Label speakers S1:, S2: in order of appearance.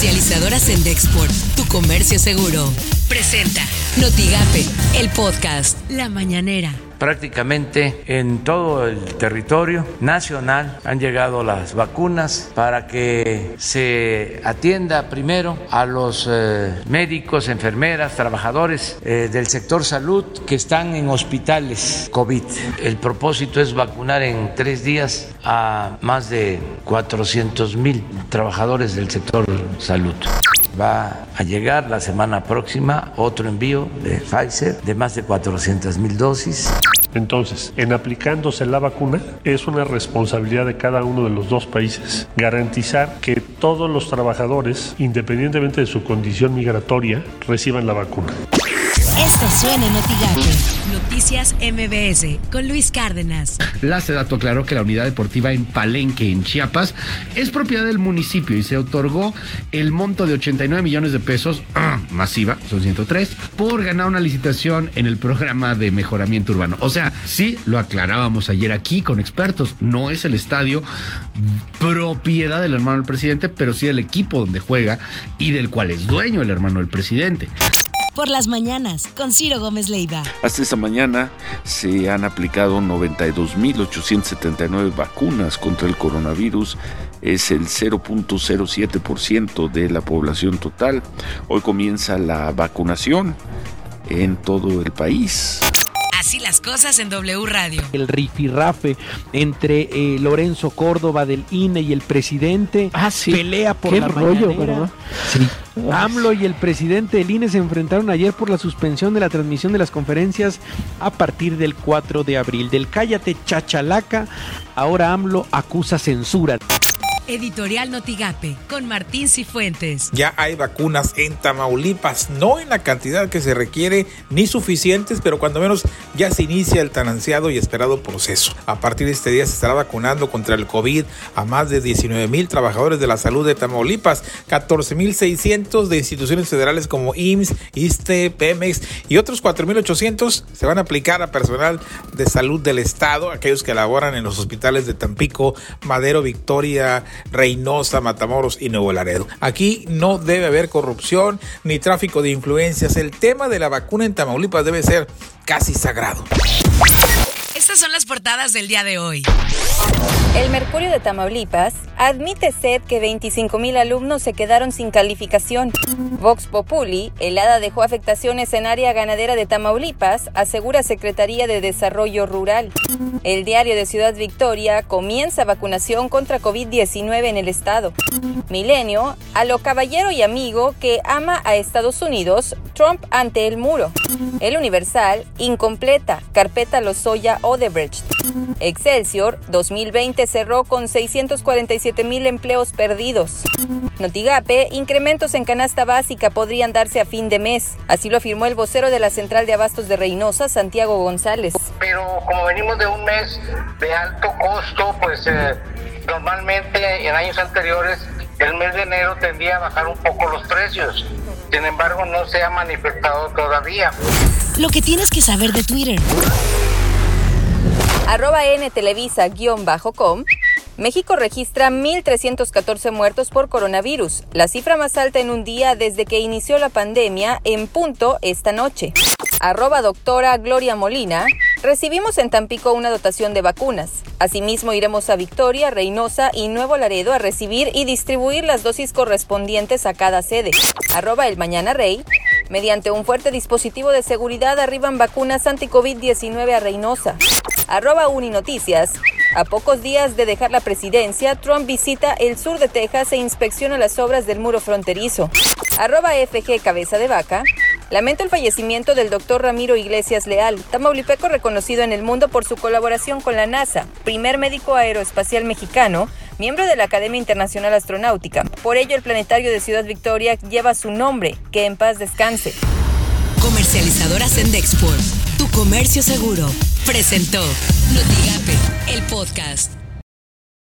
S1: Comercializadoras en Dexport, tu comercio seguro. Presenta Notigape, el podcast La Mañanera
S2: prácticamente en todo el territorio nacional han llegado las vacunas para que se atienda primero a los eh, médicos, enfermeras, trabajadores eh, del sector salud que están en hospitales COVID. El propósito es vacunar en tres días a más de 400 mil trabajadores del sector salud. Va a llegar la semana próxima otro envío de Pfizer de más de 400 mil dosis.
S3: Entonces, en aplicándose la vacuna, es una responsabilidad de cada uno de los dos países garantizar que todos los trabajadores, independientemente de su condición migratoria, reciban la vacuna.
S1: Esto suena en Noticias MBS con Luis Cárdenas.
S4: La Sedato aclaró que la unidad deportiva en Palenque, en Chiapas, es propiedad del municipio y se otorgó el monto de 89 millones de pesos, ah, masiva, son 103, por ganar una licitación en el programa de mejoramiento urbano. O sea, sí, lo aclarábamos ayer aquí con expertos, no es el estadio propiedad del hermano del presidente, pero sí el equipo donde juega y del cual es dueño el hermano del presidente
S1: por las mañanas con Ciro Gómez Leiva.
S5: Hasta esta mañana se han aplicado 92.879 vacunas contra el coronavirus. Es el 0.07% de la población total. Hoy comienza la vacunación en todo el país.
S1: Así las cosas en W Radio.
S6: El rifirrafe entre eh, Lorenzo Córdoba del INE y el presidente
S7: ah, sí.
S6: pelea por
S7: Qué
S6: la
S7: rollo, ¿verdad?
S6: Sí. AMLO y el presidente del INE se enfrentaron ayer por la suspensión de la transmisión de las conferencias a partir del 4 de abril. Del cállate chachalaca, ahora AMLO acusa censura.
S1: Editorial Notigape con Martín Cifuentes.
S8: Ya hay vacunas en Tamaulipas, no en la cantidad que se requiere ni suficientes, pero cuando menos ya se inicia el tan ansiado y esperado proceso. A partir de este día se estará vacunando contra el COVID a más de 19 mil trabajadores de la salud de Tamaulipas, 14 mil 600 de instituciones federales como IMSS, ISTE, Pemex y otros 4 mil 800 se van a aplicar a personal de salud del Estado, aquellos que laboran en los hospitales de Tampico, Madero, Victoria, Reynosa, Matamoros y Nuevo Laredo. Aquí no debe haber corrupción ni tráfico de influencias. El tema de la vacuna en Tamaulipas debe ser casi sagrado.
S1: Estas son las portadas del día de hoy.
S9: El Mercurio de Tamaulipas admite SED que 25.000 alumnos se quedaron sin calificación. Vox Populi, el hada dejó afectaciones en área ganadera de Tamaulipas, asegura Secretaría de Desarrollo Rural. El diario de Ciudad Victoria comienza vacunación contra COVID-19 en el estado. Milenio, a lo caballero y amigo que ama a Estados Unidos, Trump ante el muro. El Universal, incompleta, carpeta Lozoya Odebrecht. Excelsior, 2020 cerró con 647 mil empleos perdidos. Notigape, incrementos en canasta básica podrían darse a fin de mes. Así lo afirmó el vocero de la Central de Abastos de Reynosa, Santiago González.
S10: Pero como venimos de un mes de alto costo, pues eh, normalmente en años anteriores el mes de enero tendía a bajar un poco los precios. Sin embargo, no se ha manifestado todavía.
S1: Lo que tienes que saber de Twitter
S9: arroba ntelevisa-com, México registra 1.314 muertos por coronavirus, la cifra más alta en un día desde que inició la pandemia en punto esta noche. Arroba doctora Gloria Molina, recibimos en Tampico una dotación de vacunas. Asimismo iremos a Victoria, Reynosa y Nuevo Laredo a recibir y distribuir las dosis correspondientes a cada sede. Arroba el Mañana Rey, Mediante un fuerte dispositivo de seguridad arriban vacunas anti-COVID-19 a Reynosa. Arroba Uninoticias. A pocos días de dejar la presidencia, Trump visita el sur de Texas e inspecciona las obras del muro fronterizo. Arroba FG Cabeza de Vaca. Lamento el fallecimiento del doctor Ramiro Iglesias Leal, tamaulipeco reconocido en el mundo por su colaboración con la NASA, primer médico aeroespacial mexicano, miembro de la Academia Internacional Astronáutica. Por ello, el planetario de Ciudad Victoria lleva su nombre, que en paz descanse.
S1: Comercializadoras en Dexport, tu comercio seguro, presentó Notigape, el podcast.